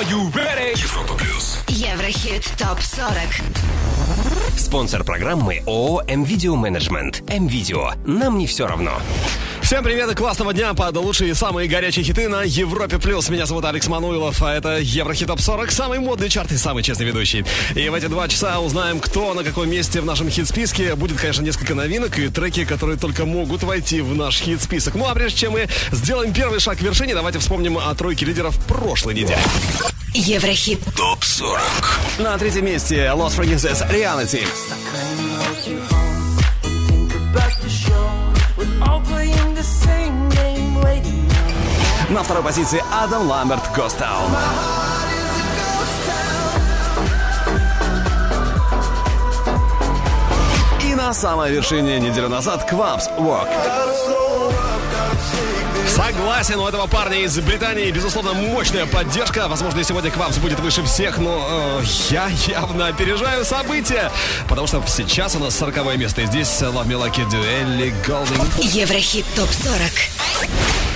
Европа плюс. Еврохит ТОП-40. Спонсор программы ООО «М-Видео Менеджмент». «М-Видео». Нам не все равно. Всем привет и классного дня под лучшие и самые горячие хиты на Европе+. плюс. Меня зовут Алекс Мануилов, а это Еврохит Топ 40, самый модный чарт и самый честный ведущий. И в эти два часа узнаем, кто на каком месте в нашем хит-списке. Будет, конечно, несколько новинок и треки, которые только могут войти в наш хит-список. Ну а прежде чем мы сделаем первый шаг к вершине, давайте вспомним о тройке лидеров прошлой недели. Еврохит. Топ 40. На третьем месте Lost Frequencies Reality. На второй позиции Адам Ламберт Ghost. И на самой вершине неделю назад Квапс Walk. Согласен, у этого парня из Британии, безусловно, мощная поддержка. Возможно, сегодня Квапс будет выше всех, но э, я явно опережаю события. Потому что сейчас у нас 40 место. И здесь Love Me Like You Do, Элли Голдинг. Еврохит ТОП-40.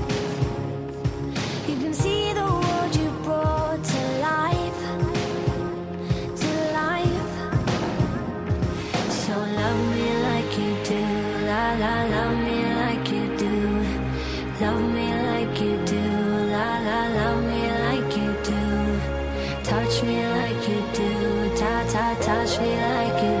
Touch me like you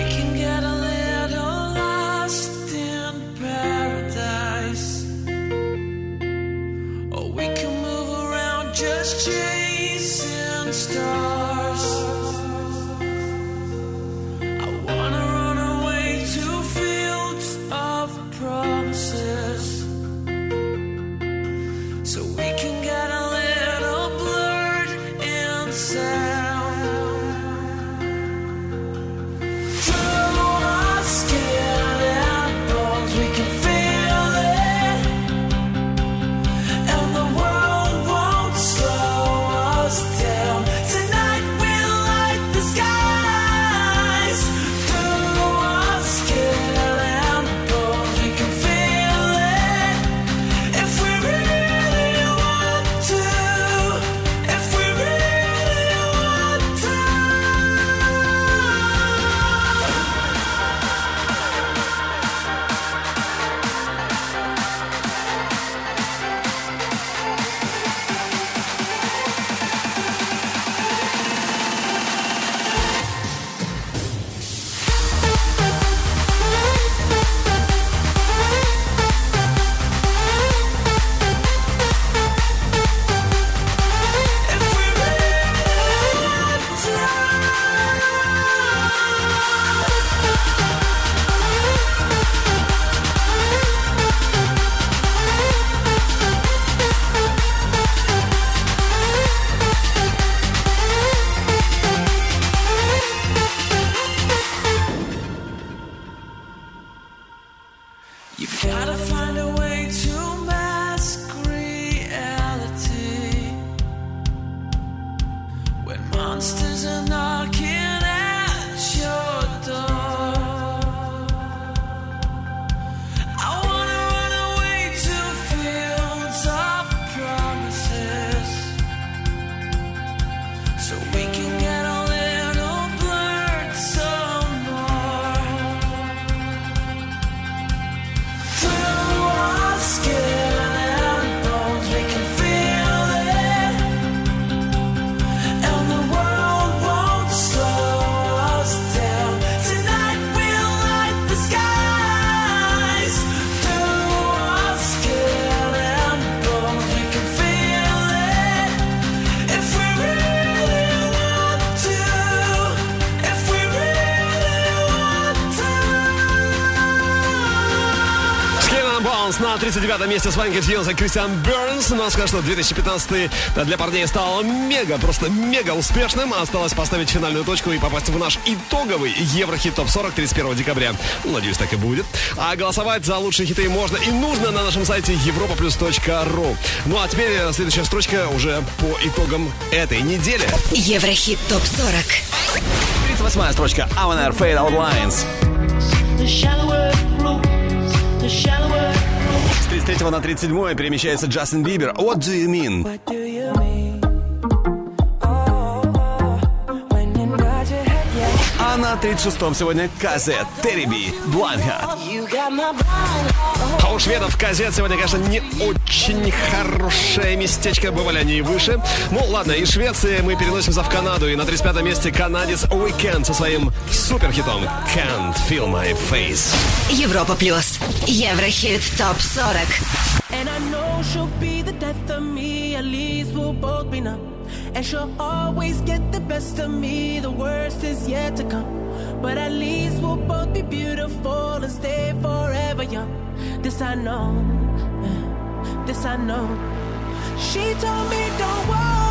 На 39 месте с вами Герсиенс и Кристиан Бернс. Но скажу, что 2015 для парней стал мега, просто мега успешным. Осталось поставить финальную точку и попасть в наш итоговый Еврохит ТОП 40 31 декабря. Ну, надеюсь, так и будет. А голосовать за лучшие хиты можно и нужно на нашем сайте europaplus.ru. Ну, а теперь э, следующая строчка уже по итогам этой недели. Еврохит ТОП-40. 38 строчка. Wanna fade out lines. The shallower it grows, the shallower 33 на 37 перемещается Джастин Бибер. What do you mean? 36-м сегодня Cazzette, Terri B, Blind Heart. А у шведов Cazzette сегодня, конечно, не очень хорошее местечко. Бывали они и выше. Ну, ладно, из Швеции мы переносимся в Канаду. И на 35-м месте канадец Weeknd со своим суперхитом Can't Feel My Face. Европа Плюс. Еврохит ТОП 40. And she'll always get the best of me, the worst is yet to come. But at least we'll both be beautiful and stay forever young. This I know, this I know. She told me don't worry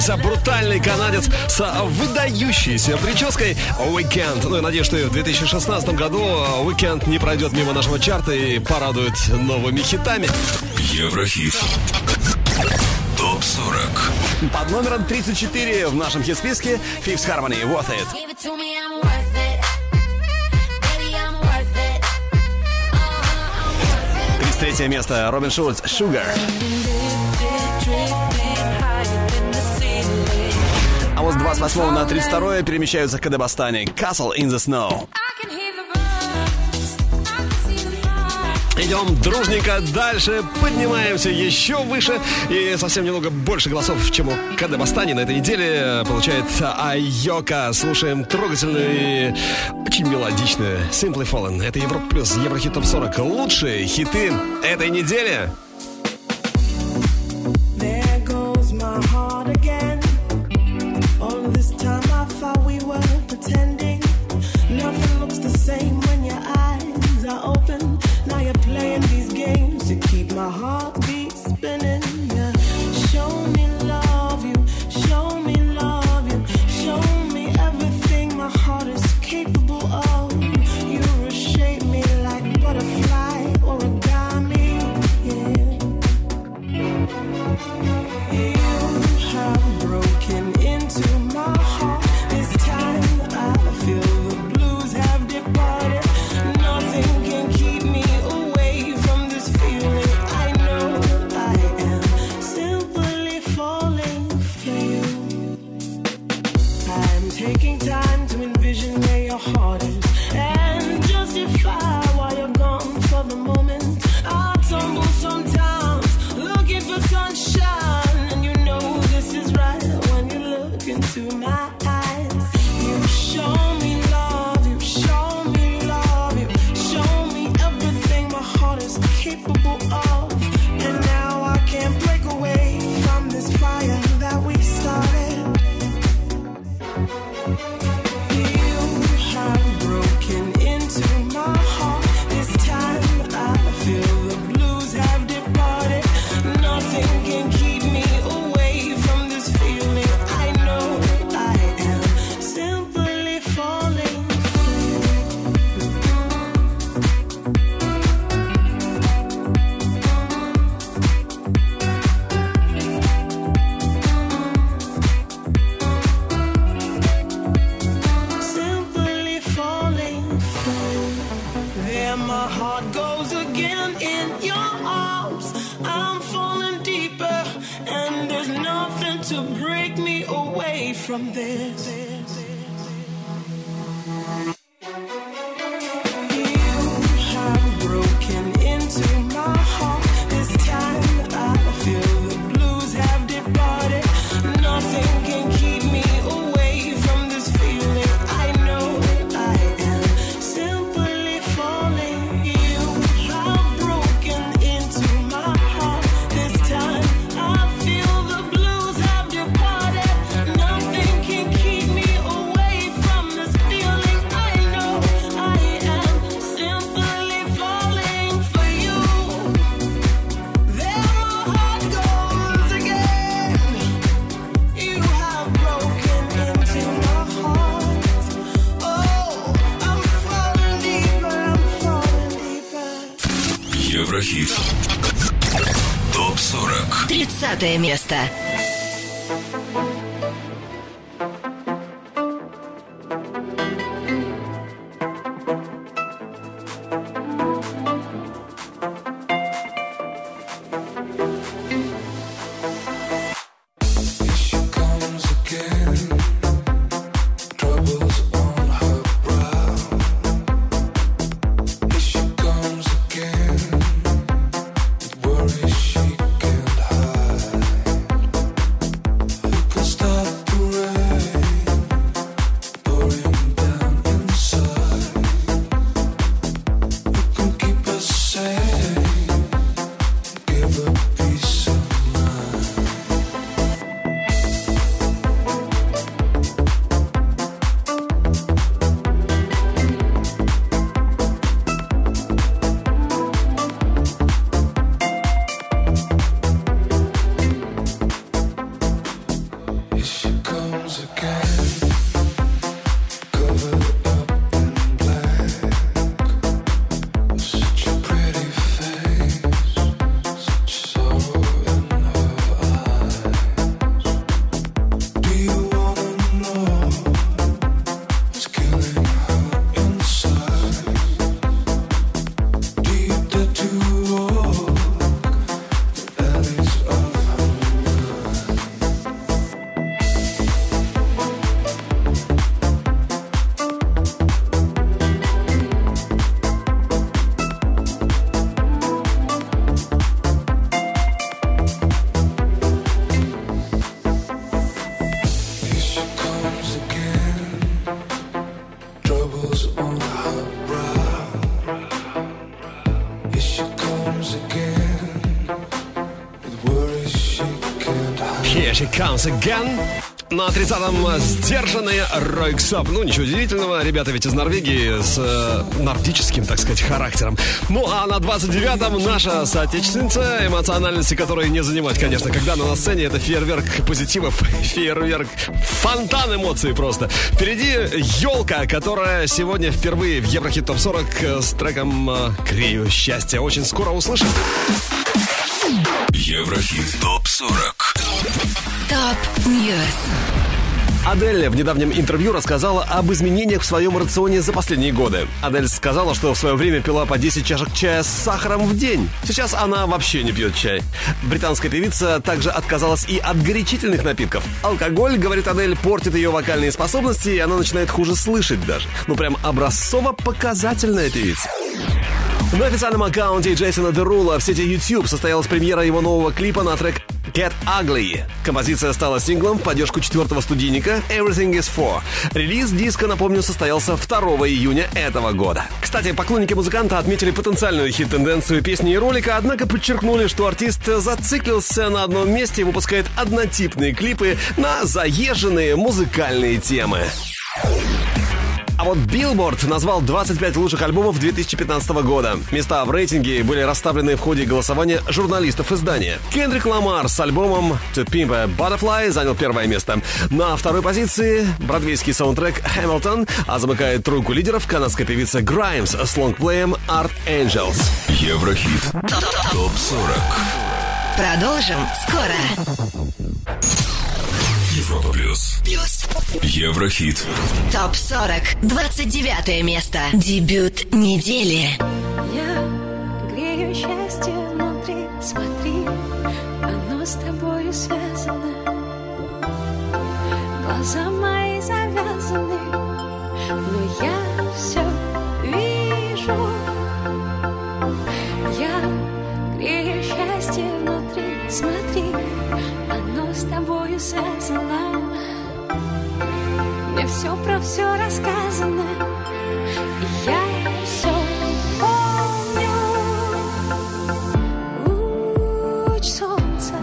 Кейс, а брутальный канадец с а, выдающейся прической Weekend. Ну, я надеюсь, что и в 2016 году а, Weekend не пройдет мимо нашего чарта и порадует новыми хитами. Еврохит. Топ 40. Под номером 34 в нашем хит-списке Fifth Harmony Worth It. Give it место Робин Шульц «Sugar». 28 на 32 перемещаются к Адабастане. Castle in the Snow. Идем дружненько дальше, поднимаемся еще выше и совсем немного больше голосов, чем у Кадабастани на этой неделе получает Айока. Слушаем трогательную очень мелодичную Simply Fallen. Это Европа плюс Еврохит топ 40. Лучшие хиты этой недели. from the пятое место. Comes again. На 30-м сдержанный Ройксап. Ну, ничего удивительного, ребята ведь из Норвегии с э, нордическим, так сказать, характером. Ну, а на 29-м наша соотечественница, эмоциональности которой не занимать, конечно, когда она на сцене, это фейерверк позитива, фейерверк, фонтан эмоций просто. Впереди елка, которая сегодня впервые в Еврохит Топ 40 э, с треком э, «Крею счастья». Очень скоро услышим. Еврохит ТОП-40 Top News. Адель в недавнем интервью рассказала об изменениях в своем рационе за последние годы. Адель сказала, что в свое время пила по 10 чашек чая с сахаром в день. Сейчас она вообще не пьет чай. Британская певица также отказалась и от горячительных напитков. Алкоголь, говорит Адель, портит ее вокальные способности, и она начинает хуже слышать даже. Ну прям образцово-показательная певица. На официальном аккаунте Джейсона Дерула в сети YouTube состоялась премьера его нового клипа на трек Get Ugly. Композиция стала синглом в поддержку четвертого студийника Everything is For. Релиз диска, напомню, состоялся 2 июня этого года. Кстати, поклонники музыканта отметили потенциальную хит-тенденцию песни и ролика, однако подчеркнули, что артист зациклился на одном месте и выпускает однотипные клипы на заезженные музыкальные темы. А вот Billboard назвал 25 лучших альбомов 2015 года. Места в рейтинге были расставлены в ходе голосования журналистов издания. Кендрик Ламар с альбомом To Pimp a Butterfly занял первое место. На второй позиции бродвейский саундтрек Hamilton, а замыкает тройку лидеров канадская певица Grimes с лонгплеем Art Angels. Еврохит ТОП-40 Продолжим скоро. Европа Плюс Плюс. Еврохит Топ 40. 29 место. Дебют недели. Я грею счастье внутри, смотри, оно с тобою связано. Глаза мои завязаны, но я все вижу. Я грею счастье внутри, смотри, оно с тобою связано. Все про все рассказано. И Я все помню. Луч солнца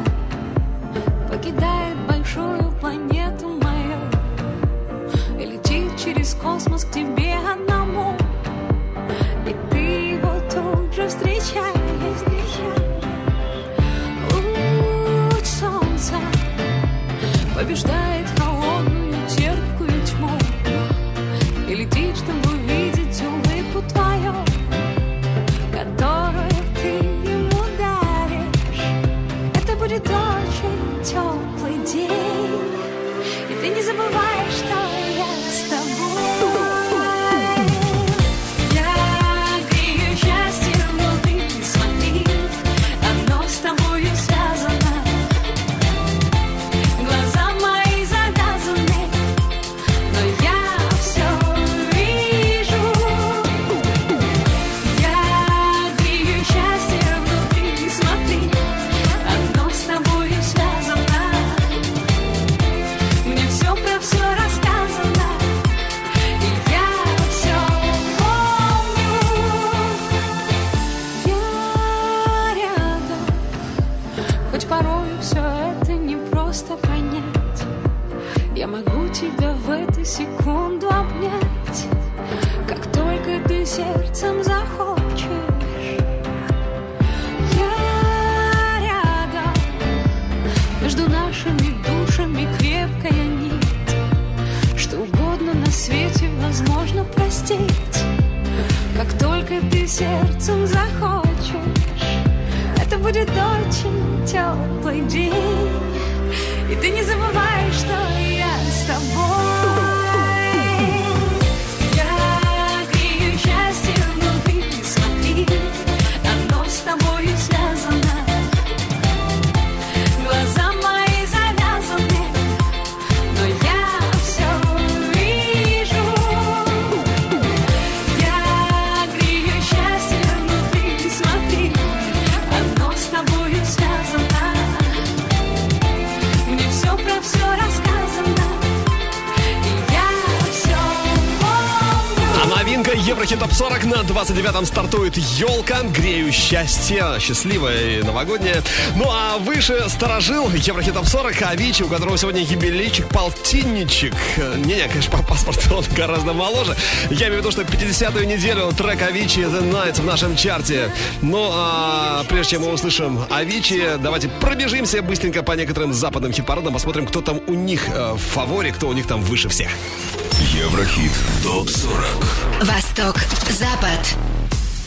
покидает большую планету мою и летит через космос к тебе одному. И ты его тут же встречаешь. Луч солнца побеждает сердцем захочешь. Это будет очень теплый день. И ты не забываешь, что 29-м стартует елка, грею счастье, счастливая и новогодняя. Ну а выше сторожил Еврохит Топ 40 Авичи, у которого сегодня юбилейчик, полтинничек. Не-не, конечно, по паспорту он гораздо моложе. Я имею в виду, что 50-ю неделю трек Авичи The Night в нашем чарте. Ну а прежде чем мы услышим Авичи, давайте пробежимся быстренько по некоторым западным хит-парадам, посмотрим, кто там у них э, в фаворе, кто у них там выше всех. Еврохит ТОП-40 Восток, Запад.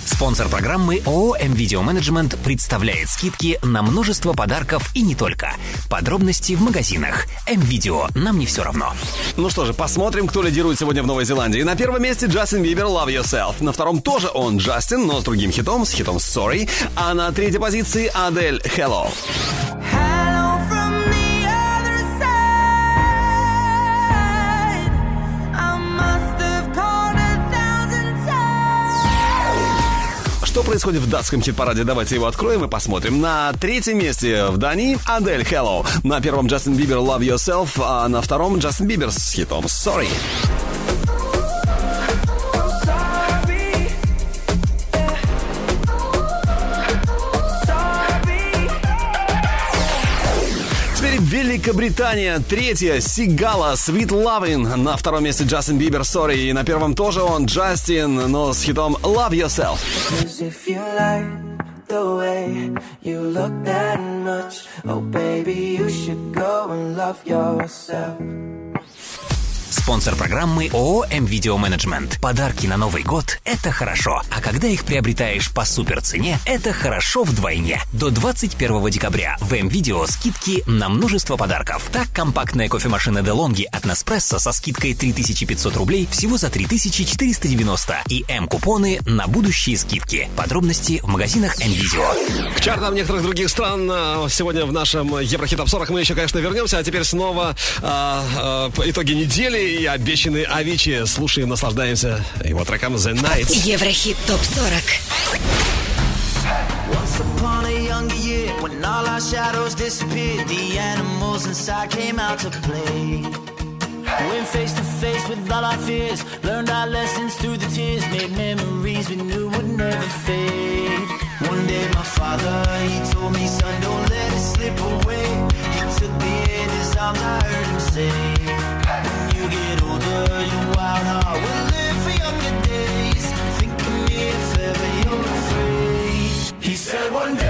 Спонсор программы ООО «М-Видео Менеджмент» представляет скидки на множество подарков и не только. Подробности в магазинах. М-Видео. Нам не все равно. Ну что же, посмотрим, кто лидирует сегодня в Новой Зеландии. На первом месте Джастин Бибер «Love Yourself». На втором тоже он Джастин, но с другим хитом, с хитом «Sorry». А на третьей позиции Адель «Hello». Hello Что происходит в датском хит-параде? Давайте его откроем и посмотрим. На третьем месте в Дании Адель «Hello». На первом Джастин Бибер «Love Yourself», а на втором Джастин Бибер с хитом «Sorry». Великобритания. Третья Сигала Sweet Lovin'. На втором месте Джастин Бибер «Sorry». И на первом тоже он Джастин, но с хитом «Love Yourself». Oh baby, you should go and love yourself. Спонсор программы ООО «М-Видео Менеджмент». Подарки на Новый год – это хорошо. А когда их приобретаешь по супер цене, это хорошо вдвойне. До 21 декабря в М-Видео скидки на множество подарков. Так, компактная кофемашина DeLonghi от Nespresso со скидкой 3500 рублей всего за 3490 и М-купоны на будущие скидки. Подробности в магазинах М-Видео. К чартам некоторых других стран а, сегодня в нашем Еврохит Топ 40 мы еще, конечно, вернемся, а теперь снова а, а, итоги недели и обещанный Авичи. Слушаем, наслаждаемся его треком The Night. Еврохит ТОП-40. Once upon a younger year, when all our shadows disappeared, the animals inside came out to play. Went face to face with all our fears, learned our lessons through the tears, made memories we knew would never fade. One day my father, he told me, son, don't let it slip away. He took me in his arms, I heard him say, He said one day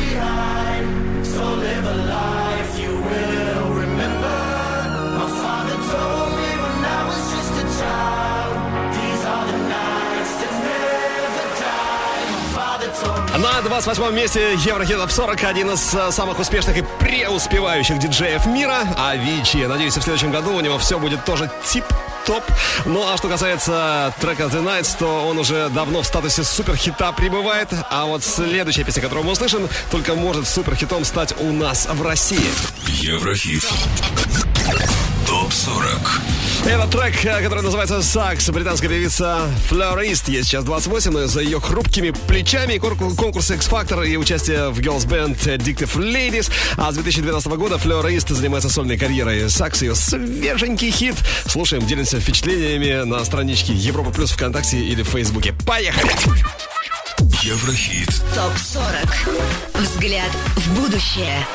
behind. So live a life you will remember. My father told me when I was just a child. These are the nights that never die. My father told me. На 28 месте Еврохит Топ 40 один из э, самых успешных и преуспевающих диджеев мира Авичи. Надеюсь, в следующем году у него все будет тоже топ. Ну а что касается трека The Nights, то он уже давно в статусе суперхита пребывает. А вот следующая песня, которую мы услышим, только может суперхитом стать у нас в России. Еврохит. Топ 40. Это трек, э, который называется «Сакс». Британская певица Флорист. Ей сейчас 28, но за ее хрупкими плечами конкурс X-Factor и участие в girls band Addictive Ladies. А с 2012 года Флорист занимается сольной карьерой. «Сакс» ее свеженький хит. Слушаем, делимся впечатлениями на страничке Европа Плюс ВКонтакте или в Фейсбуке. Поехали! Еврохит. ТОП-40. Взгляд в будущее.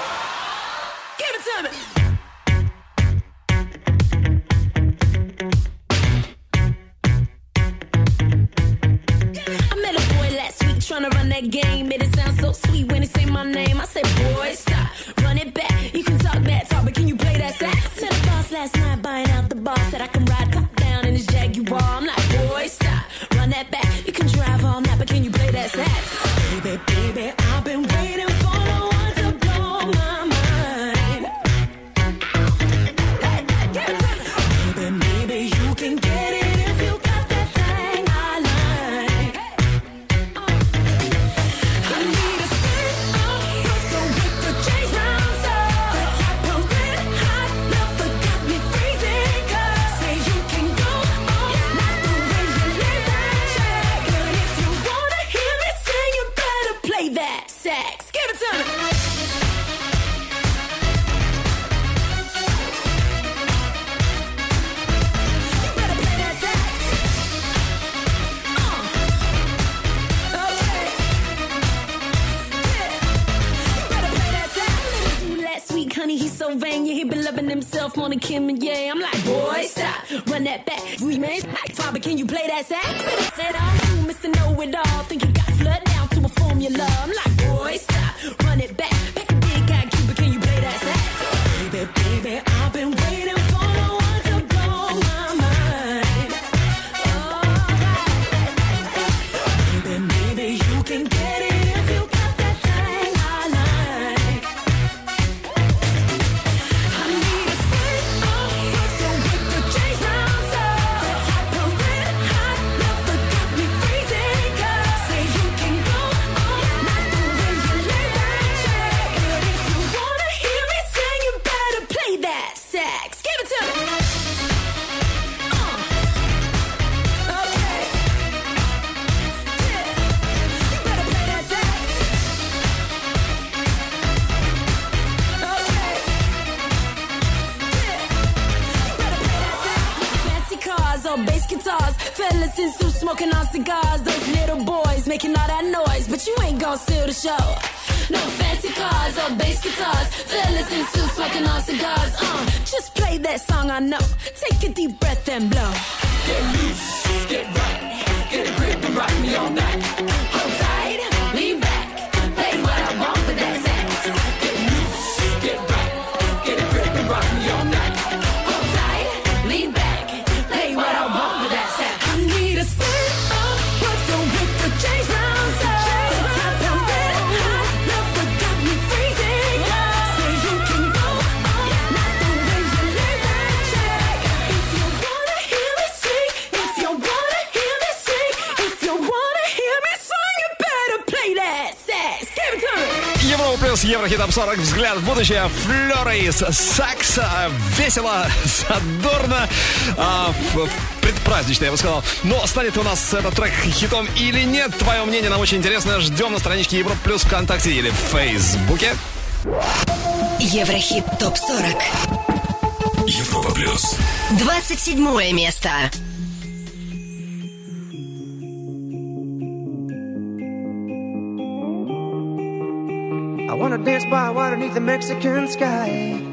Give it. trying to run that game. Made it sound so sweet when they say my name. I said, boy, stop, run it back. You can сакса. Весело, задорно. А, предпразднично, я бы сказал. Но станет у нас этот трек хитом или нет? Твое мнение нам очень интересно. Ждем на страничке Европ Плюс ВКонтакте или в Фейсбуке. Еврохит ТОП-40 Европа Плюс 27 место I wanna dance by water beneath the Mexican sky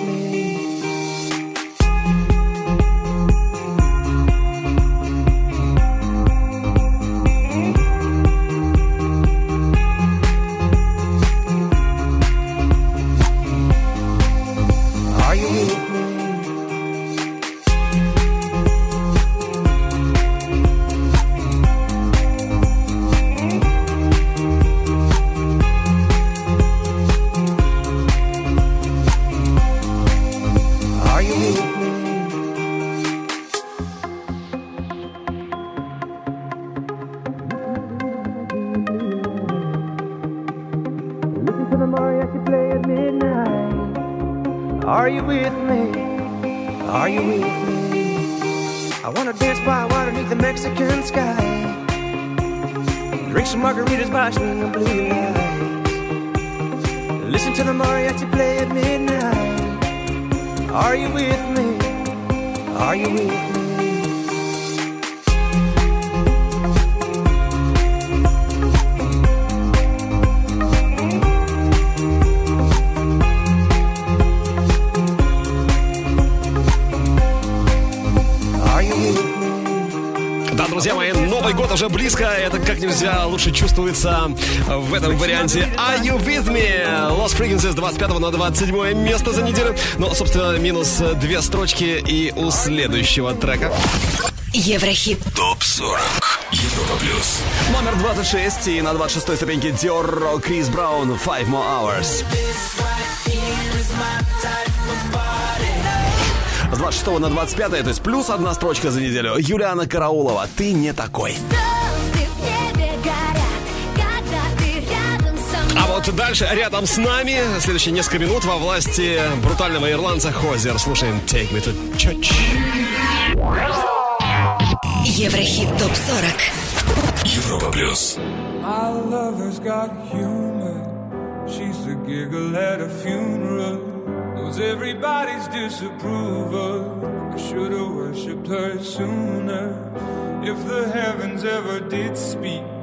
Чувствуется в этом варианте Are You With Me? Lost Frequencies с 25 на 27 место за неделю. Но, собственно, минус две строчки и у следующего трека. Еврохит. ТОП-40. Европа плюс. Номер 26 и на 26-й ступеньке Диор Крис Браун Five More Hours. С 26 на 25, то есть плюс одна строчка за неделю. Юлиана Караулова, ты не такой. А вот дальше, рядом с нами, следующие несколько минут во власти брутального ирландца Хозер. Слушаем Take Me to Church. Еврохит ТОП-40. Европа плюс. My lover's got humor. She's the giggle at a funeral. Knows everybody's disapproval. I should have worshipped her sooner. If the heavens ever did speak,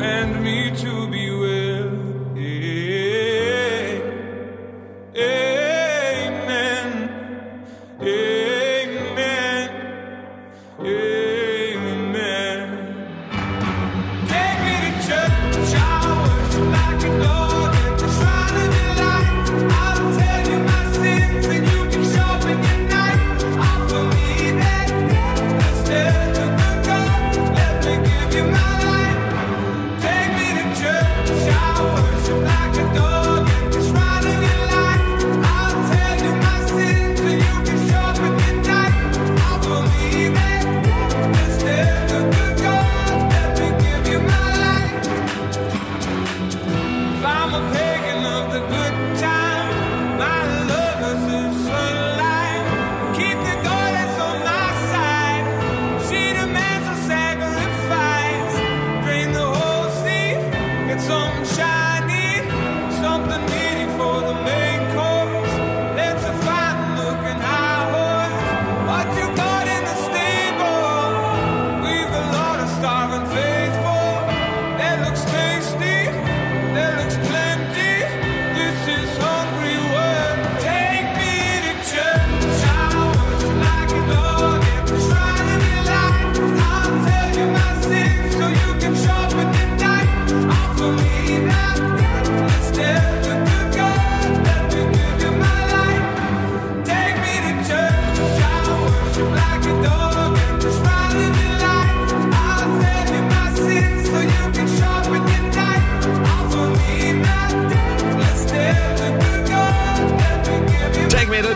Command me to be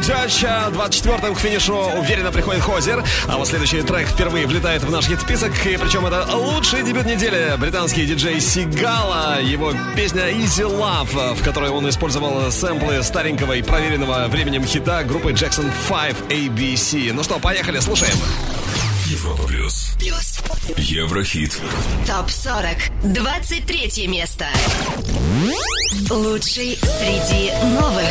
Judge. 24-м к финишу уверенно приходит Хозер. А вот следующий трек впервые влетает в наш хит-список. И причем это лучший дебют недели. Британский диджей Сигала. Его песня Easy Love, в которой он использовал сэмплы старенького и проверенного временем хита группы Jackson 5 ABC. Ну что, поехали, слушаем. Европа плюс. Плюс. Еврохит. ТОП-40. 23 место. Лучший среди новых.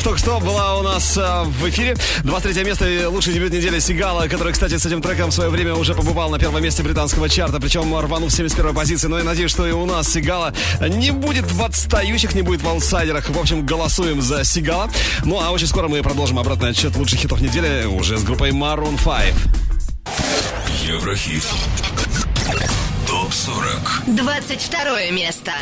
Love только что была у нас э, в эфире. 23 место и лучший дебют недели Сигала, который, кстати, с этим треком в свое время уже побывал на первом месте британского чарта, причем рванув с 71 позиции. Но я надеюсь, что и у нас Сигала не будет в отстающих, не будет в аутсайдерах. В общем, голосуем за Сигала. Ну, а очень скоро мы продолжим обратный отчет лучших хитов недели уже с группой Maroon 5. Еврохит. Топ-40. 22 место.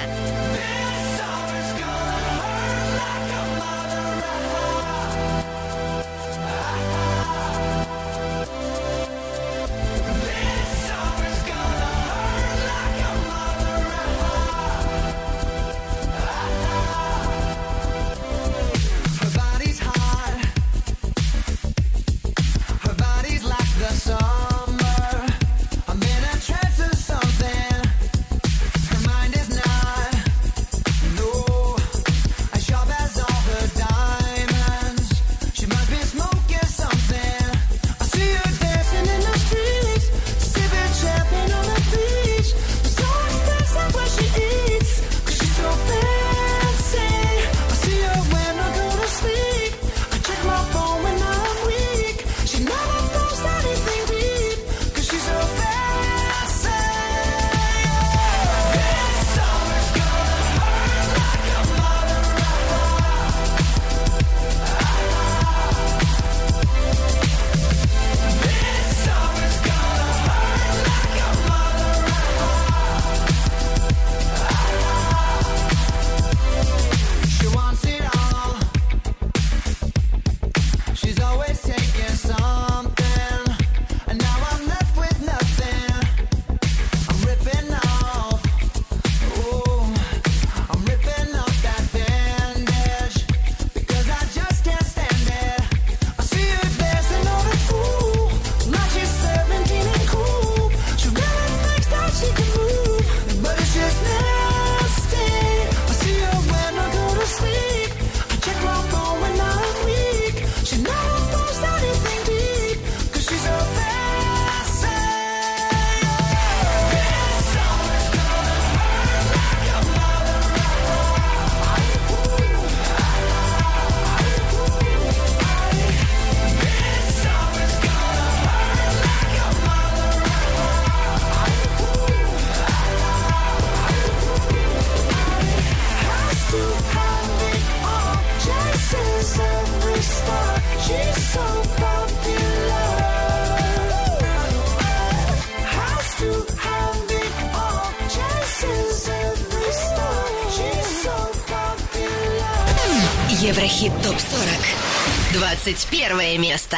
21 место.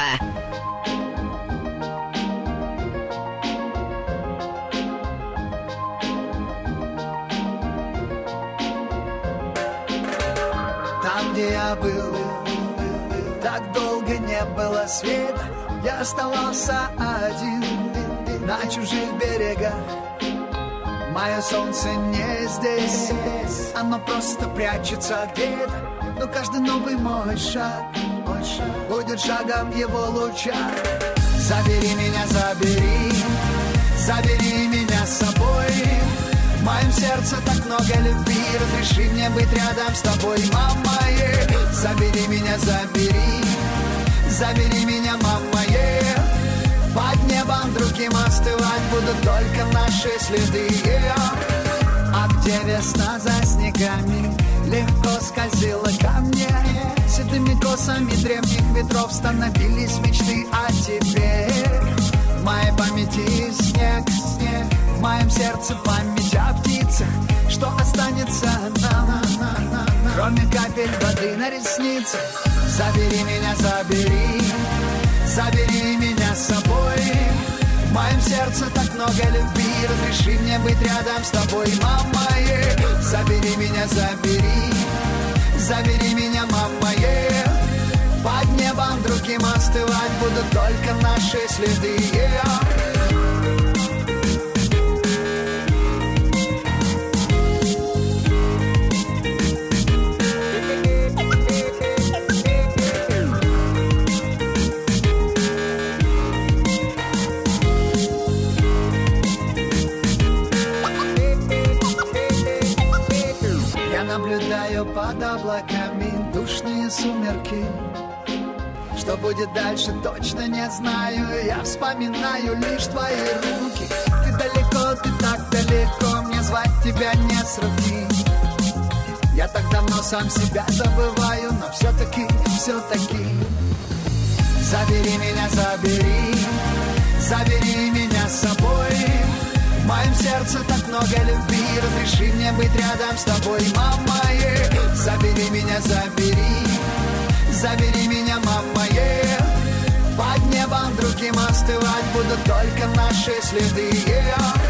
Там, где я был, так долго не было света. Я оставался один на чужих берегах. Мое солнце не здесь, оно просто прячется где-то. Но каждый новый мой шаг шагом его лучах. Забери меня, забери, забери меня с собой. В моем сердце так много любви, разреши мне быть рядом с тобой, мама. е. Забери меня, забери, забери меня, мама. е. Под небом другим остывать будут только наши следы. е. А где весна за снегами легко скользила ко косами древних ветров становились мечты. О тебе В моей памяти снег, снег. В моем сердце память о птицах. Что останется нам, кроме капель воды на ресницах? Забери меня, забери, забери меня с собой. В моем сердце так много любви. Разреши мне быть рядом с тобой, мама. Е. Забери меня, забери Забери меня, мама. е вам другим остывать будут только наши следы. Я наблюдаю под облаками душные сумерки. Что будет дальше, точно не знаю. Я вспоминаю лишь твои руки. Ты далеко, ты так далеко Мне звать тебя не сравнить Я так давно сам себя забываю Но все-таки, все-таки Забери меня, забери. Забери меня с собой. В моем сердце так много любви. Разреши мне быть рядом с тобой, мама е. Забери меня, забери. Забери меня, мама небом другим остывать Будут только наши следы yeah.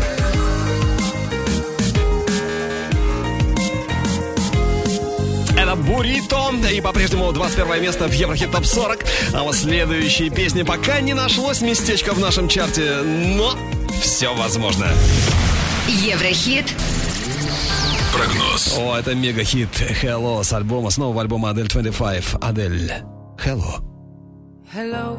Это Бурито и по-прежнему 21 место в Еврохит Топ 40. А вот следующие песни пока не нашлось местечко в нашем чарте, но все возможно. Еврохит Прогноз. О, это мега-хит Hello с альбома, снова альбома Адель 25. Адель, Hello. Hello,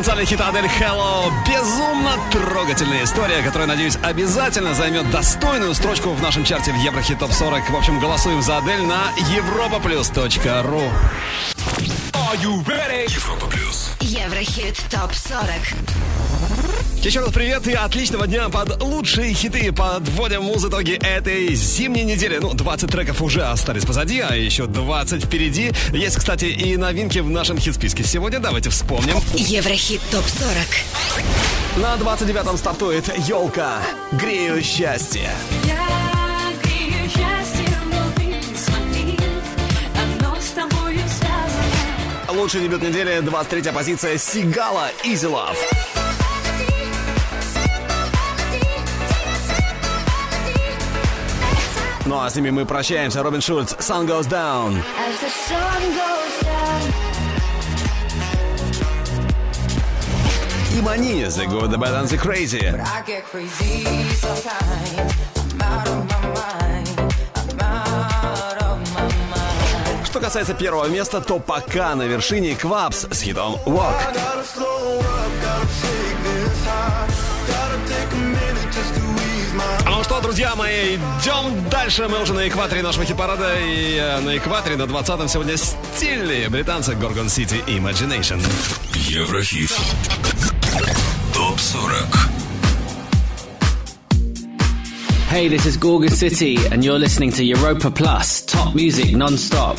Потенциальный хит Адель Hello. Безумно трогательная история, которая, надеюсь, обязательно займет достойную строчку в нашем чарте в Еврохит Топ 40. В общем, голосуем за Адель на europaplus.ru. Европа плюс. Еврохит ТОП 40 Еще раз привет и отличного дня под лучшие хиты. Подводим муз итоги этой зимней недели. Ну, 20 треков уже остались позади, а еще 20 впереди. Есть, кстати, и новинки в нашем хит-списке. Сегодня давайте вспомним. Еврохит ТОП-40 На 29-м стартует елка. Грею счастье. Я грею счастье внутри, смотри, оно с тобою связано. Лучший дебют недели, 23-я позиция Сигала Easy Love. Ну а с ними мы прощаемся. Робин Шульц, Sun Goes Down. As the sun goes down. И Мани, The Good, The Bad and The Crazy. Crazy. Что касается первого места, то пока на вершине Квапс с хитом Walk. Что, друзья мои, идем дальше. Мы уже на экваторе нашего хит-парада. И э, на экваторе на 20-м сегодня стильные британцы Gorgon City Imagination. Еврохит. Топ 40. Hey, this is Gorgon City, and you're listening to Europa Plus, top music non-stop.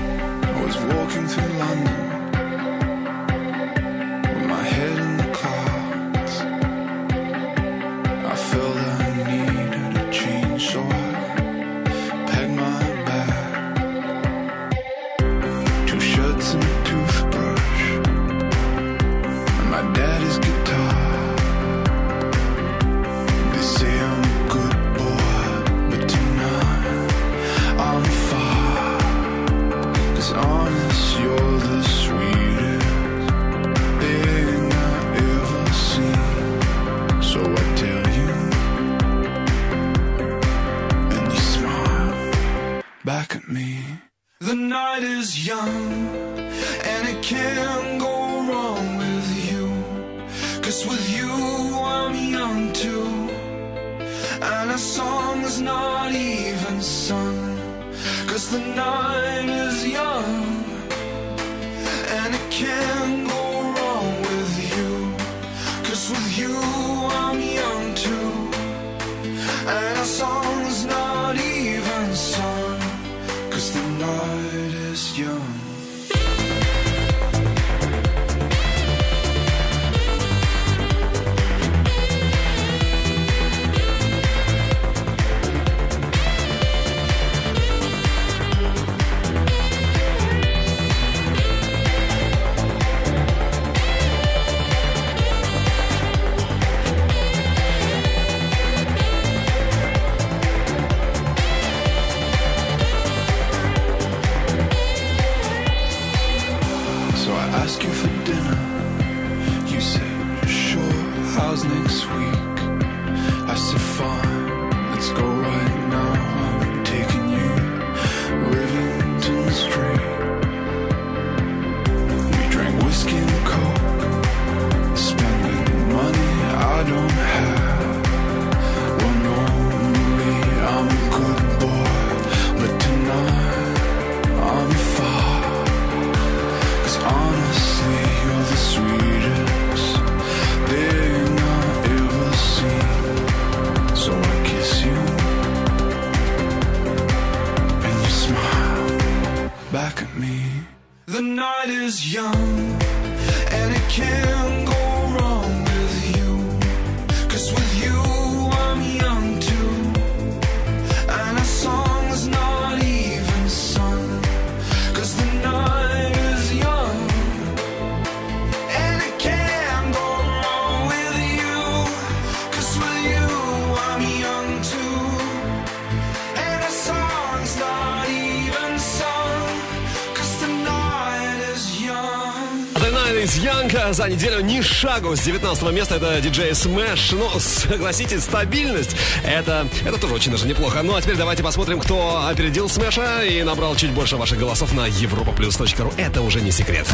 Шагу с 19 места. Это диджей Smash. Ну, согласитесь, стабильность. Это, это тоже очень даже неплохо. Ну, а теперь давайте посмотрим, кто опередил Смеша и набрал чуть больше ваших голосов на europaplus.ru. Это уже не секрет.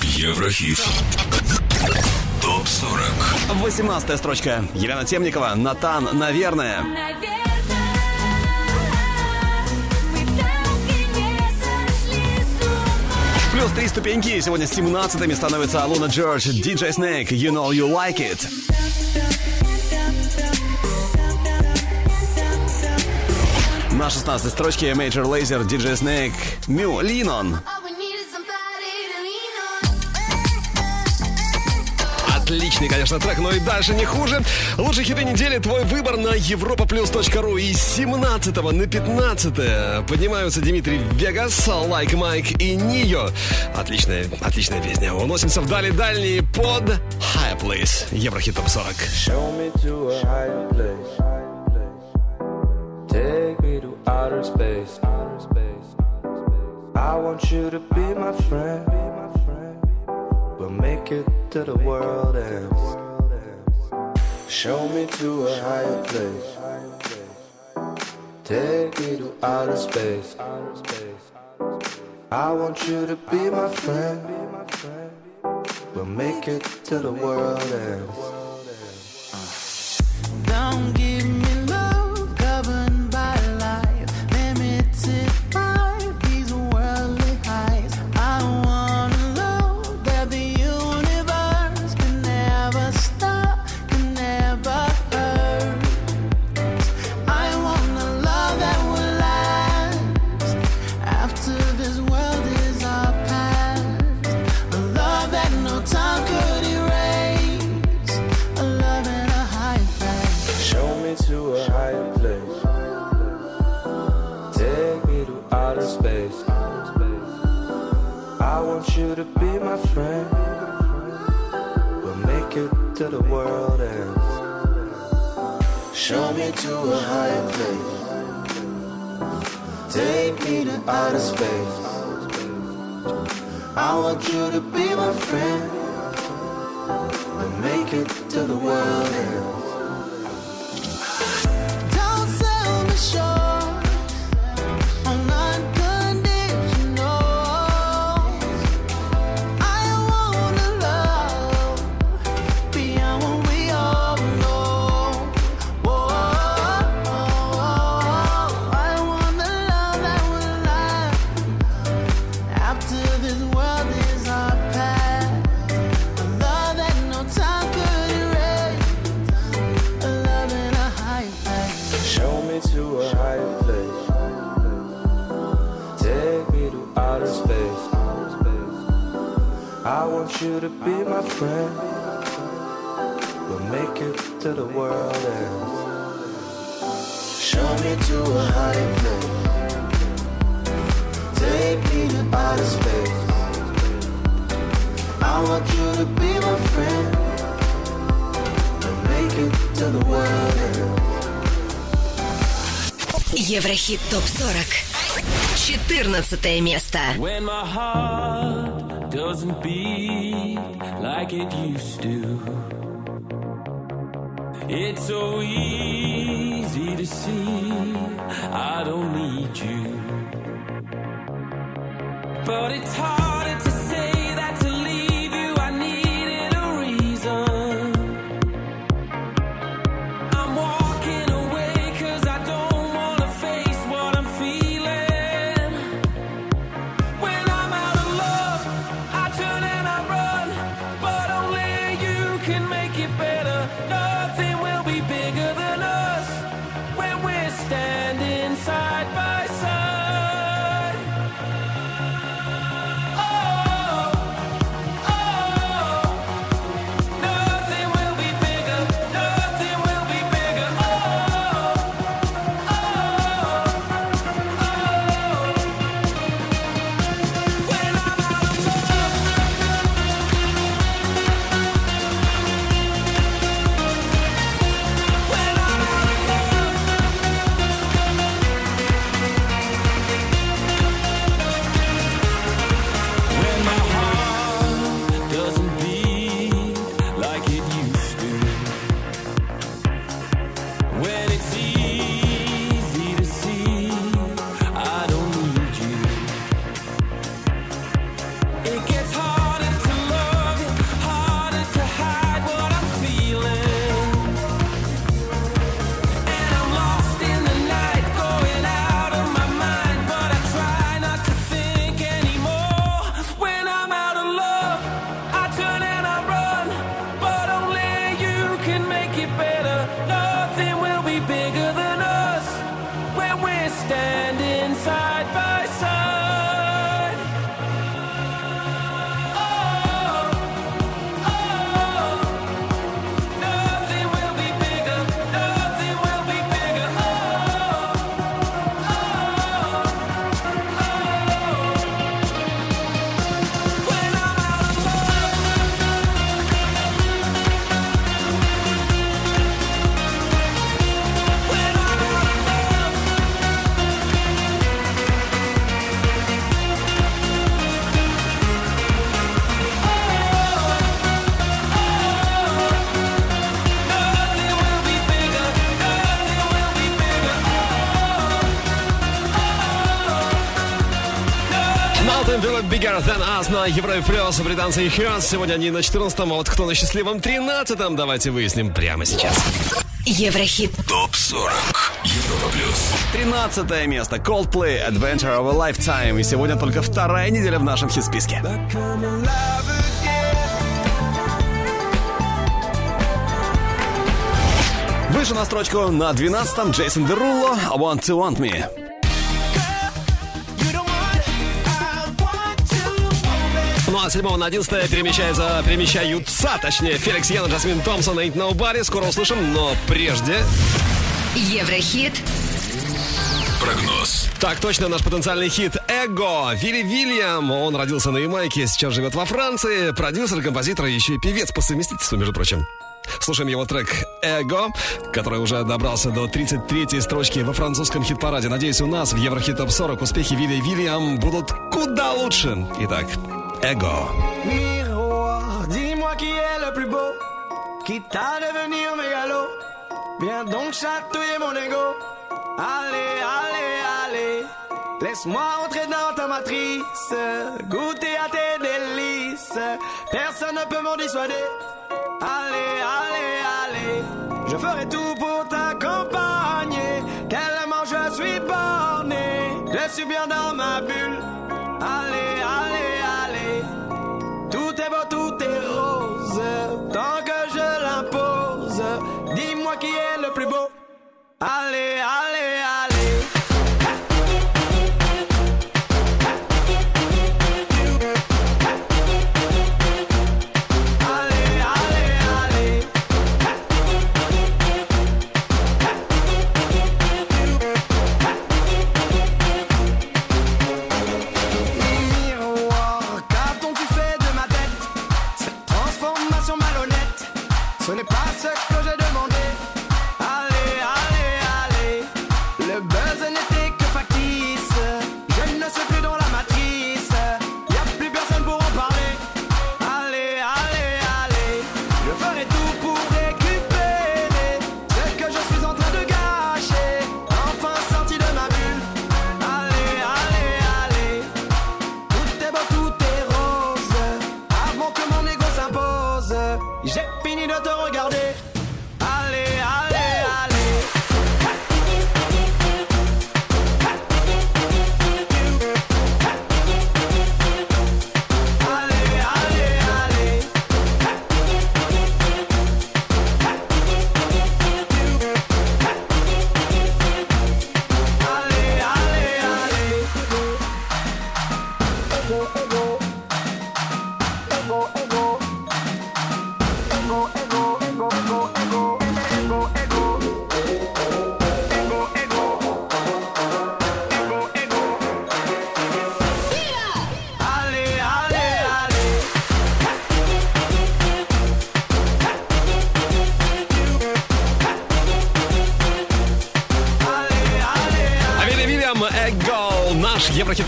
Еврохит. Топ 40. 18 строчка. Елена Темникова, Натан, наверное. Плюс три ступеньки. Сегодня 17 становится Луна Джордж, DJ Snake, You Know You Like It. На 16 строчке Major Lazer, DJ Snake, Mew, Lean Отличный, конечно, трек, но и дальше не хуже. Лучшие хиты недели твой выбор на europaplus.ru. И с 17 на 15 поднимаются Дмитрий Вегас, Лайк Майк и Нио. Отличная, отличная песня. Уносимся вдали дальние под High Place. Еврохит топ 40. Show me to a higher place. Take me to outer space. I want you to be my friend. We'll make it to the world ends. Show me to a higher place. Take me to outer space. I want you to be my friend. We'll make it to the world ends. To a higher place. Take me to outer space. I want you to be my friend. We'll make it to the world ends. You to be my friend. We'll make it to the world ends. Show me to a higher place. Take me to outer space. I want you to be my friend. We'll make it to the world ends. Еврохит ТОП-40. 14 место. When my heart doesn't beat like it used to, it's so easy to see I don't need you. But it's harder to us на Европе Плюс. Британцы и Хёрс. Сегодня они на 14-м, а вот кто на счастливом 13-м, давайте выясним прямо сейчас. Еврохит. ТОП-40. Европа плюс. 13 место. Coldplay Adventure of a Lifetime. И сегодня только вторая неделя в нашем хит-списке. Выше на строчку на 12-м Джейсон Дерулло Want to Want Me. 7 на 11 перемещается, перемещаются, точнее, Феликс Ян, Джасмин Томпсон, Ain't Nobody. Скоро услышим, но прежде... Еврохит. Прогноз. Так точно, наш потенциальный хит «Эго». Вилли Вильям, он родился на Ямайке, сейчас живет во Франции. Продюсер, композитор и еще и певец по совместительству, между прочим. Слушаем его трек «Эго», который уже добрался до 33-й строчки во французском хит-параде. Надеюсь, у нас в Еврохит Топ 40 успехи Вилли Вильям будут куда лучше. Итак, Miroir, dis-moi qui est le plus beau, quitte à devenir mégalo. Viens donc chatouiller mon ego. Allez, allez, allez. Laisse-moi entrer dans ta matrice, goûter à tes délices. Personne ne peut m'en dissuader. Allez, allez, allez. Je ferai tout pour t'accompagner. Tellement je suis borné. Je suis bien dans ma bulle. Ale, ale.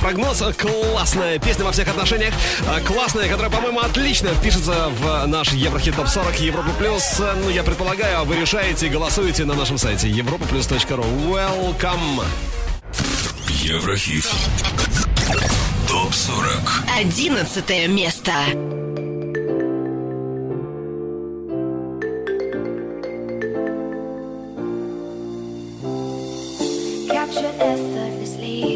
Еврохит-прогноз. Классная песня во всех отношениях. А, Классная, которая, по-моему, отлично впишется в наш Еврохит ТОП-40 Европа Плюс. Ну, я предполагаю, вы решаете и голосуете на нашем сайте europaplus.ru. Welcome! Еврохит. Топ 40. Одиннадцатое место. Captured effortlessly,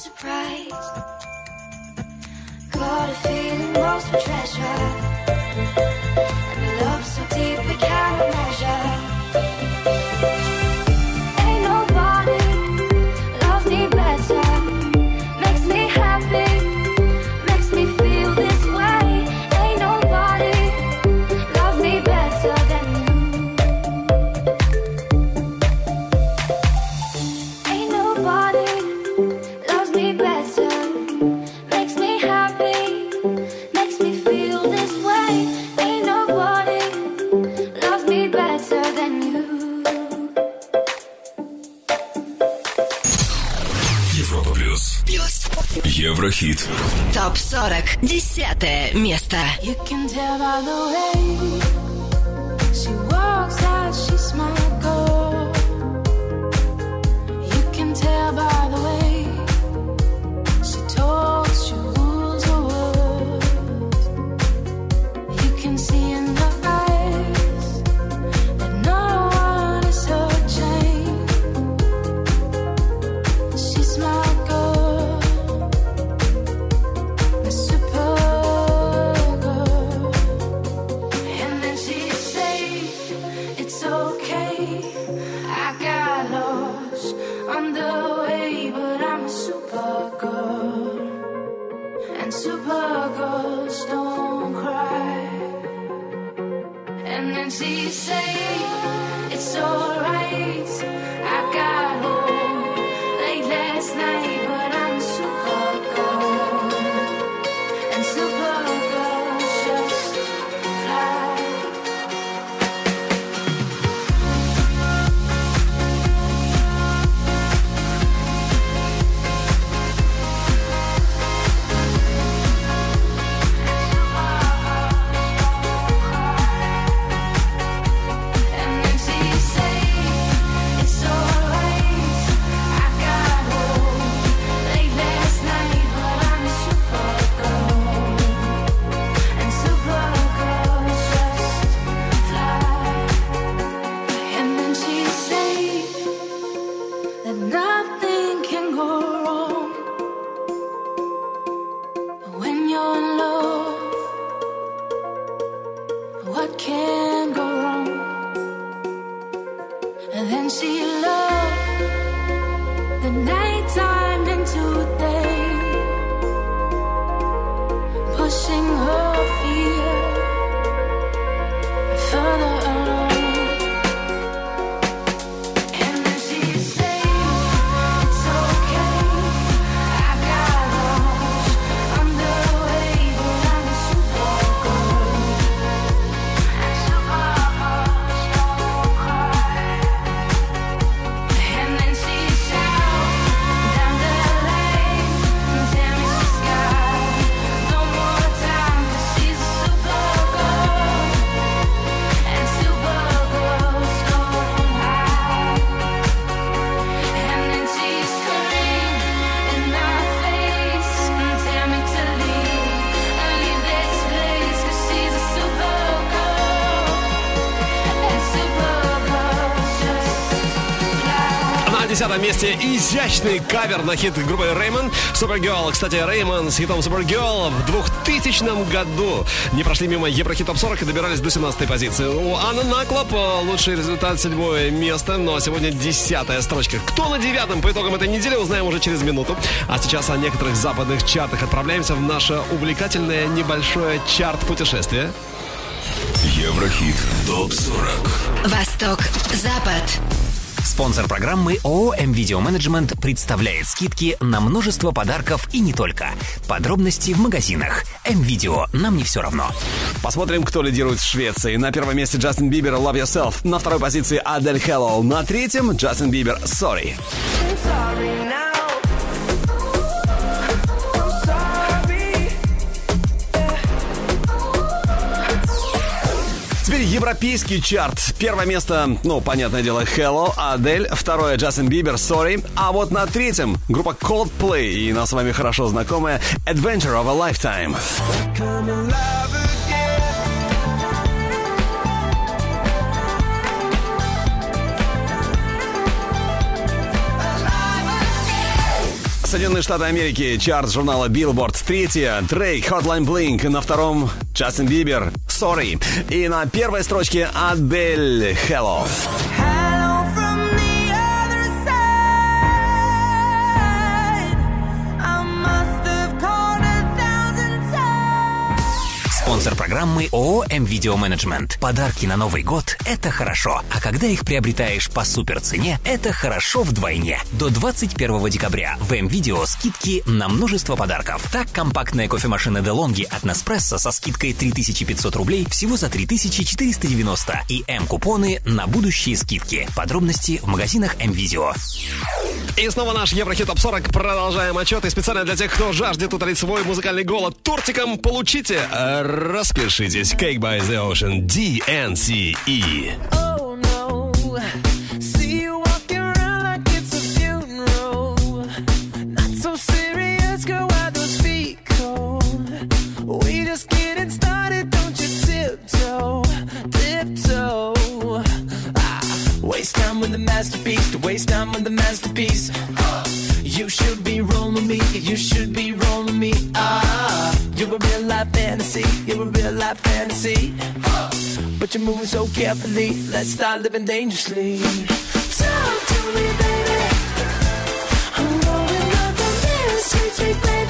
surprise. Got a feeling most treasure. Еврохит. Топ 40. Десятое место. You can tell by the way пятом месте изящный кавер на хит группы Реймон. Supergirl. Кстати, Реймон с хитом Supergirl в 2000 году не прошли мимо Еврохит Топ 40 и добирались до 17 позиции. У Анны Наклоп э, лучший результат седьмое место, но сегодня десятая строчка. Кто на девятом по итогам этой недели, узнаем уже через минуту. А сейчас о некоторых западных чартах отправляемся в наше увлекательное небольшое чарт-путешествие. Еврохит ТОП-40 Восток, Запад Спонсор программы ООО «МВидео Менеджмент» представляет скидки на множество подарков и не только. Подробности в магазинах. «МВидео» нам не все равно. Посмотрим, кто лидирует в Швеции. На первом месте Джастин Бибер «Love Yourself». На второй позиции Адель Хэллоу. На третьем Джастин Бибер «Sorry». Sorry. Европейский чарт. Первое место, ну, понятное дело, Hello, Адель. Второе, Джастин Бибер, Sorry. А вот на третьем группа Coldplay и нам с вами хорошо знакомая Adventure of a Lifetime. Соединенные Штаты Америки, чарт журнала Billboard. Третье, Дрейк, Hotline Blink. На втором, Джастин Бибер, Sorry. И на первой строчке Адель, Hello. Спонсор программы ООО «М-Видео Менеджмент». Подарки на Новый год – это хорошо. А когда их приобретаешь по суперцене, это хорошо вдвойне. До 21 декабря в М-Видео скидки на множество подарков. Так, компактная кофемашина DeLonghi от Nespresso со скидкой 3500 рублей всего за 3490 и М-купоны на будущие скидки. Подробности в магазинах М-Видео. И снова наш Еврохит Топ 40. Продолжаем отчет. И специально для тех, кто жаждет утолить свой музыкальный голод тортиком, получите, распишитесь. Cake by the Ocean DNCE. Oh no, see you walking around like it's a funeral. Not so serious, girl. Why those feet cold? We just getting started, don't you tiptoe, tiptoe. Ah, waste time with the masterpiece, to waste time with the masterpiece. You should be rolling me, you should be rolling me. Ah, you're a real life fantasy, you're a real life fantasy. But you're moving so carefully, let's start living dangerously. Talk to me, baby. I'm going up on this sweet, sweet baby.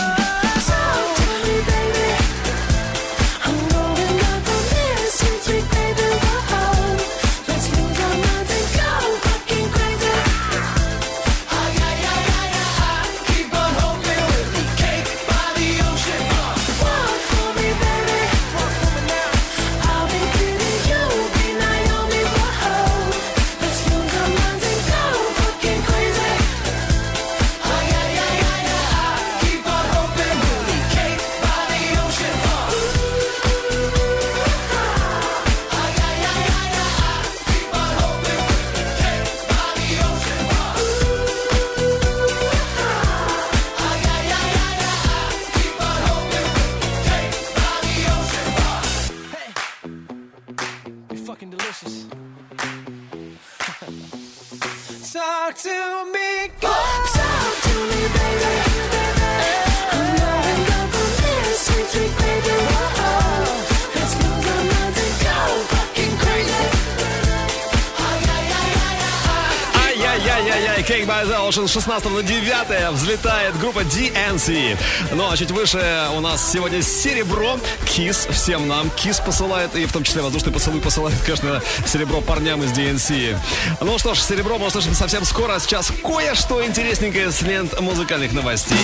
с 16 на 9 взлетает группа DNC. Ну а чуть выше у нас сегодня серебро. Кис всем нам. Кис посылает, и в том числе воздушный поцелуй посылает, конечно, серебро парням из DNC. Ну что ж, серебро мы услышим совсем скоро. Сейчас кое-что интересненькое с лент музыкальных новостей.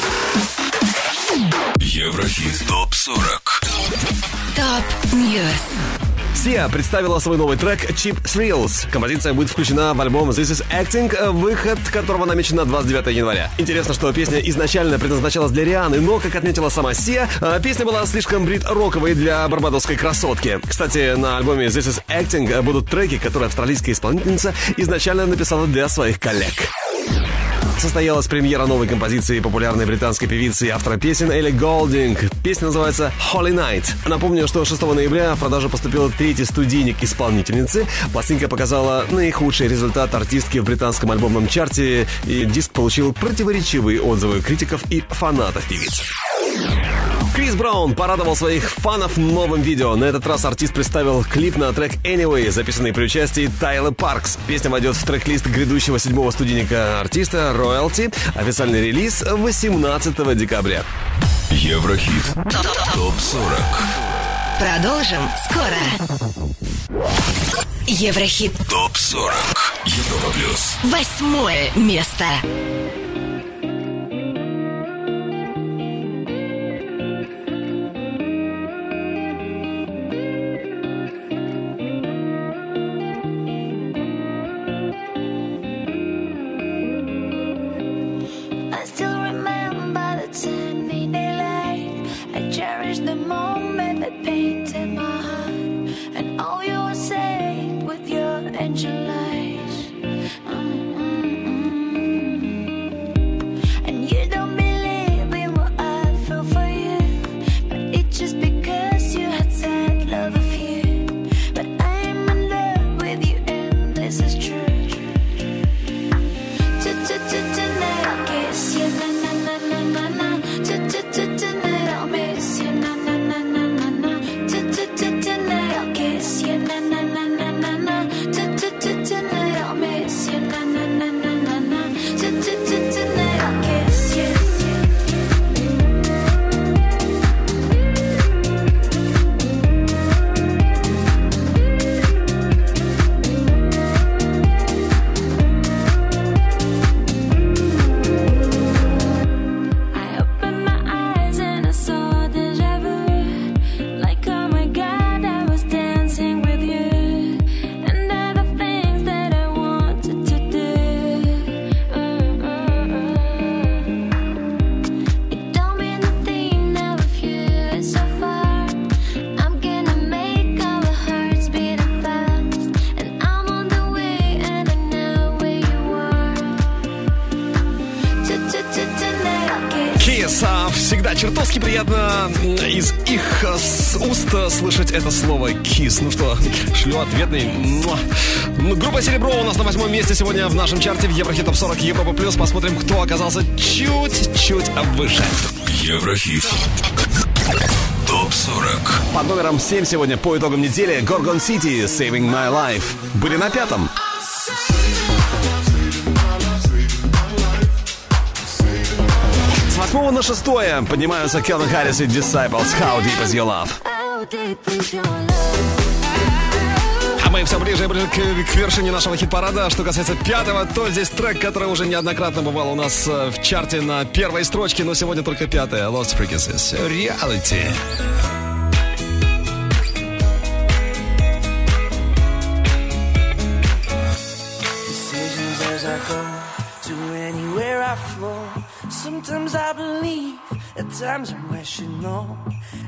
Еврохит ТОП-40 Топ Sia представила свой новый трек Cheap Thrills. Композиция будет включена в альбом This Is Acting, выход которого намечен на 29 января. Интересно, что песня изначально предназначалась для Рианы, но, как отметила сама Sia, э, песня была слишком брит-роковой для барбадосской красотки. Кстати, на альбоме This Is Acting будут треки, которые австралийская исполнительница изначально написала для своих коллег. Состоялась премьера новой композиции популярной британской певицы и автора песен Элли Голдинг. Песня называется Holy Night. Напомню, что 6 ноября в продажу поступил третий студийник исполнительницы. Пластинка показала наихудший результат артистки в британском альбомном чарте, и диск получил противоречивые отзывы критиков и фанатов певицы. Крис Браун порадовал своих фанов новым видео. На этот раз артист представил клип на трек Anyway, записанный при участии Тайла Паркс. Песня войдет в трек-лист грядущего седьмого студийника артиста Royalty. Официальный релиз 18 декабря. Еврохит. Топ-40. Продолжим скоро. Еврохит. Топ-40. Европа плюс. Восьмое место. А, слышать это слово кис. Ну что, шлю ответный. Ну, Группа Серебро у нас на восьмом месте сегодня в нашем чарте в Еврохит Топ 40 Европа Плюс. Посмотрим, кто оказался чуть-чуть выше. Еврохит. Топ-40. Под номером 7 сегодня по итогам недели Gorgon City Saving My Life были на пятом. С восьмого на шестое поднимаются Келвин Харрис и Disciples How Deep Is Your Love. А мы все ближе и ближе к, к вершине нашего хит-парада. Что касается пятого, то здесь трек, который уже неоднократно бывал у нас э, в чарте на первой строчке, но сегодня только пятая. Lost Frequencies. Reality. Sometimes I believe, at times I'm rational.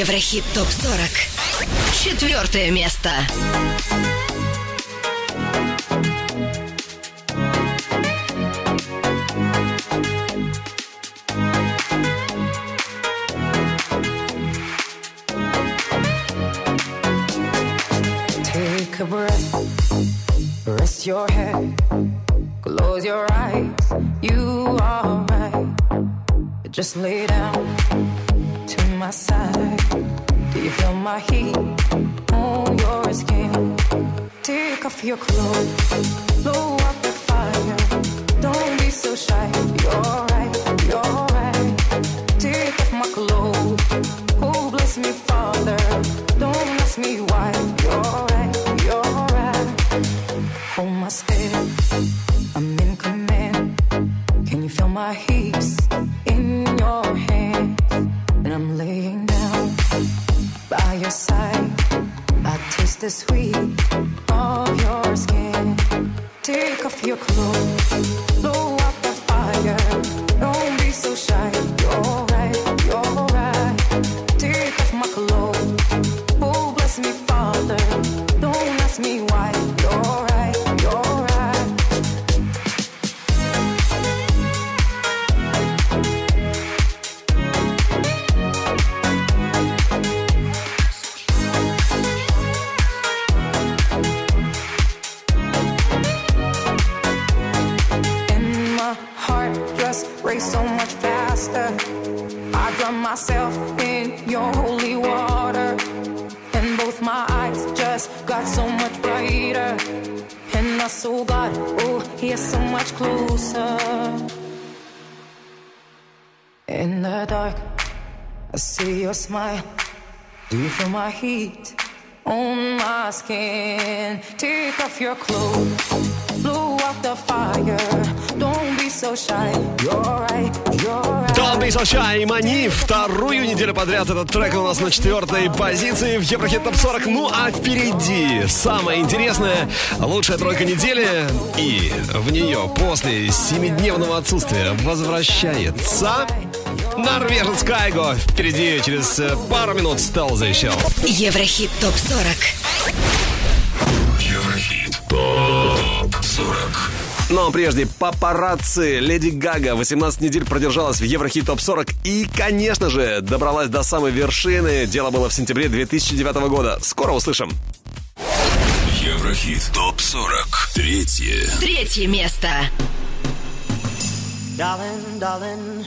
Еврохит ТОП-40. Четвертое место. Take a breath, rest your head, close your eyes. You are right. Just lay my heaps oh, in command. Can you feel my heels in your hands? And I'm laying the sweet of your skin. Take off your clothes, smile. Do you feel my heat on my skin? Take off your clothes, blow out the fire. Don't be so shy. You're right, you're right. Don't Be So Shy Мани. Вторую неделю подряд этот трек у нас на четвертой позиции в Еврохит Топ 40. Ну а впереди самое интересное, лучшая тройка недели. И в нее после семидневного отсутствия возвращается норвежец Кайго. Впереди через э, пару минут Стелза еще. Еврохит ТОП-40. Еврохит. Топ 40. Но прежде папарацци. Леди Гага 18 недель продержалась в Еврохит Топ 40 и, конечно же, добралась до самой вершины. Дело было в сентябре 2009 года. Скоро услышим. Еврохит. Топ 40. Третье. Третье место. Darling, darling,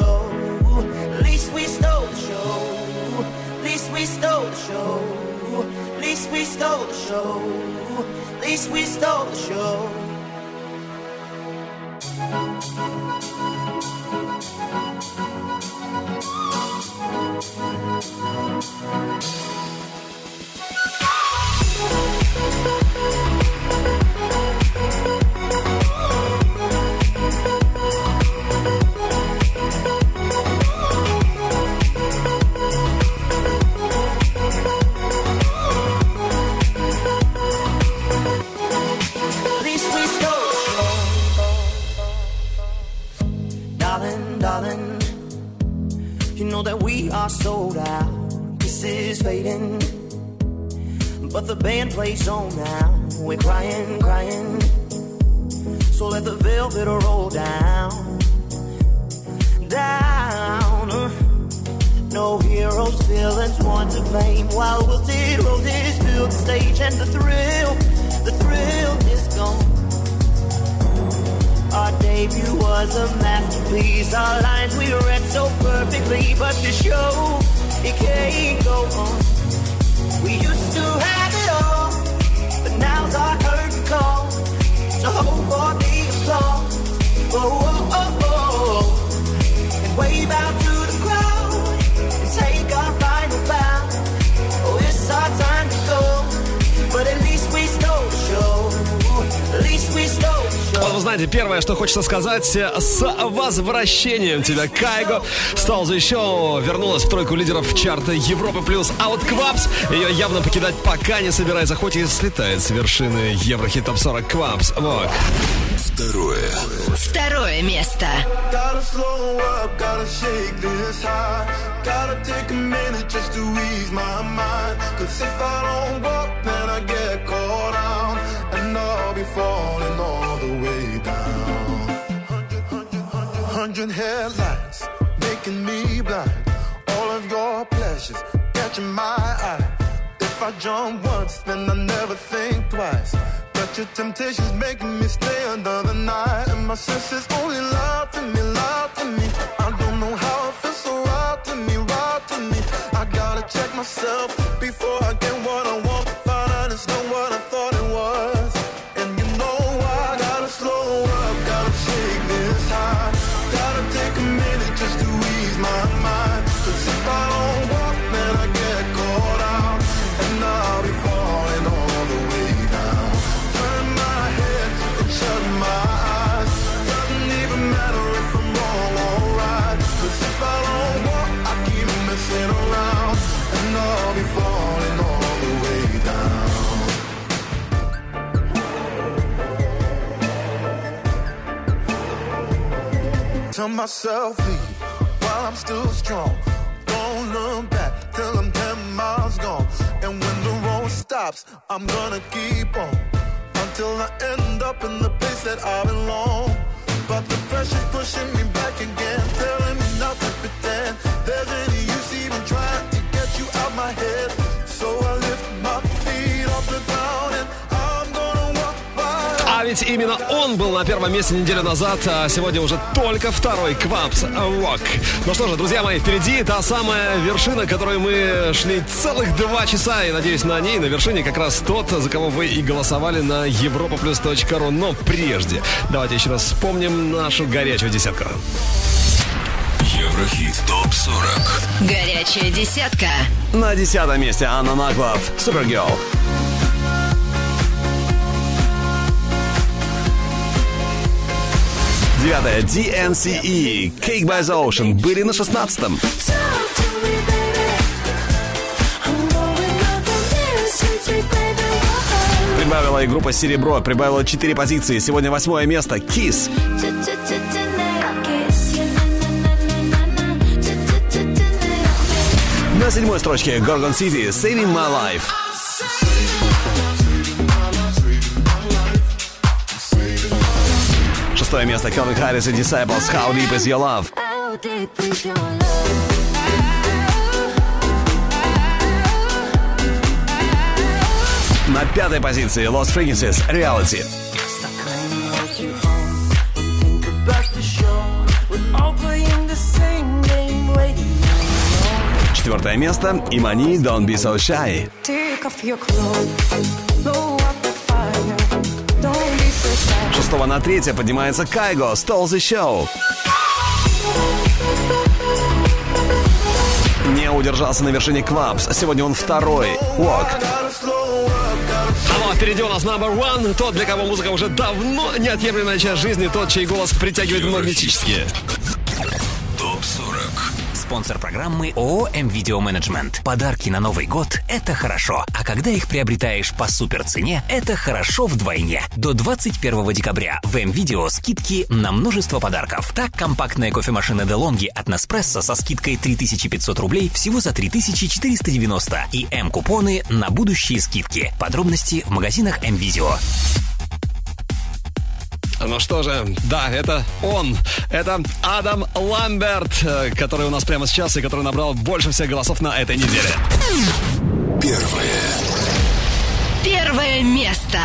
Least we stole the show. Least we stole the show. Least we stole the show. Сказать, с возвращением тебя, Кайго. Сталза еще вернулась в тройку лидеров чарта Европы плюс. А вот Квапс ее явно покидать пока не собирается, хоть и слетает с вершины Еврохит Топ 40 Квапс. Вот. Второе. Второе место. Cause if I don't walk, then I get caught out. And I'll be falling all Hundred headlights making me blind. All of your pleasures catching my eye. If I jump once, then I never think twice. But your temptation's making me stay another night. And my senses only lie to me, Tell myself leave while I'm still strong. Don't look back till I'm 10 miles gone. And when the road stops, I'm gonna keep on until I end up in the place that I belong. But the pressure's pushing me back again, ведь именно он был на первом месте неделю назад, а сегодня уже только второй Квапс Walk. Ну что же, друзья мои, впереди та самая вершина, которой мы шли целых два часа, и надеюсь, на ней, на вершине как раз тот, за кого вы и голосовали на europaplus.ru. Но прежде, давайте еще раз вспомним нашу горячую десятку. Еврохит ТОП-40. Горячая десятка. На десятом месте Анна Наглов, Супергерл. Девятое, DNCE, Cake by the Ocean, были на шестнадцатом. Прибавила и группа Серебро, прибавила 4 позиции. Сегодня восьмое место, Kiss. На седьмой строчке Gorgon City, Saving My Life. Шестое место Calvin Harris и Disciples, How Deep Is Your Love. На пятой позиции Lost Frequencies, Reality. Четвертое место Имани Don't Be So Shy. Take off your clothes, Шестого на третье поднимается Кайго, Stole the Show. Не удержался на вершине Квапс. Сегодня он второй. А ну, а впереди у нас number one. Тот, для кого музыка уже давно неотъемлемая часть жизни, тот, чей голос притягивает магнетически. ТОП-40. Спонсор программы ООО «М-Видео Менеджмент». Подарки на Новый год – это хорошо. А когда их приобретаешь по суперцене, это хорошо вдвойне. До 21 декабря в М-Видео скидки на множество подарков. Так, компактная кофемашина DeLonghi от Nespresso со скидкой 3500 рублей всего за 3490 и М-купоны на будущие скидки. Подробности в магазинах М-Видео. Ну что же, да, это он. Это Адам Ламберт, э, который у нас прямо сейчас и который набрал больше всех голосов на этой неделе. Первое. Первое место.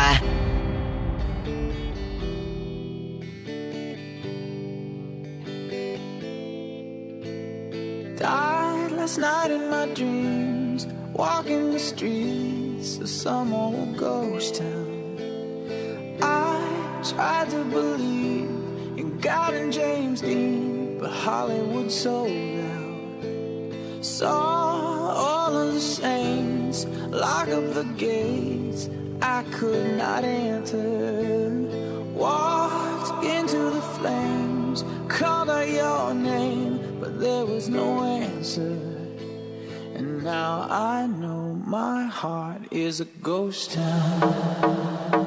Died last night in my dreams, walking the streets of some old ghost town. Tried to believe in God and James Dean, but Hollywood sold out. Saw all of the saints lock up the gates I could not enter. Walked into the flames, called out your name, but there was no answer. And now I know my heart is a ghost town.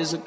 is a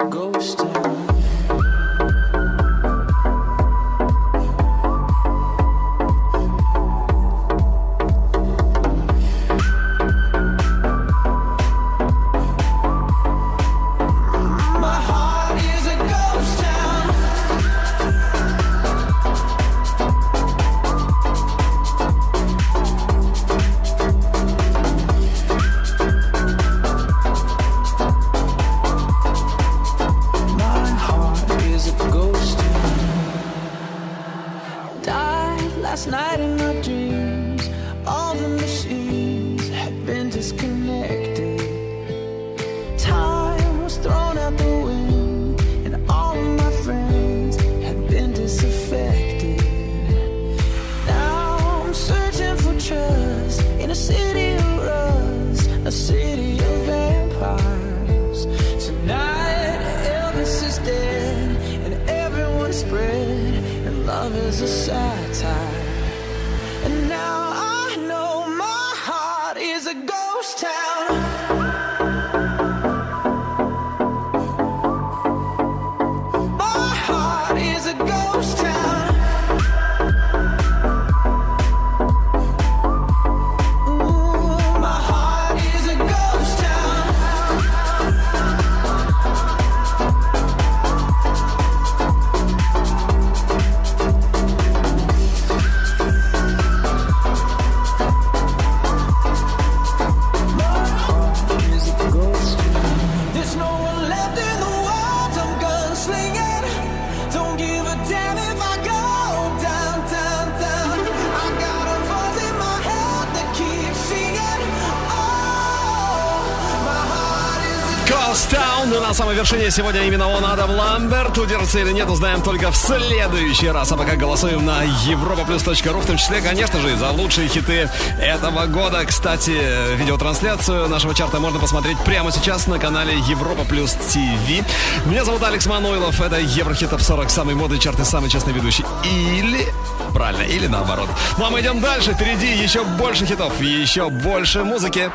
вершине сегодня именно он, Адам Ламберт. Удержится или нет, узнаем только в следующий раз. А пока голосуем на europaplus.ru, в том числе, конечно же, и за лучшие хиты этого года. Кстати, видеотрансляцию нашего чарта можно посмотреть прямо сейчас на канале Европа Плюс ТВ. Меня зовут Алекс Мануилов. Это Еврохит Топ 40, самый модный чарт и самый честный ведущий. Или, правильно, или наоборот. Ну а мы идем дальше. Впереди еще больше хитов, еще больше музыки.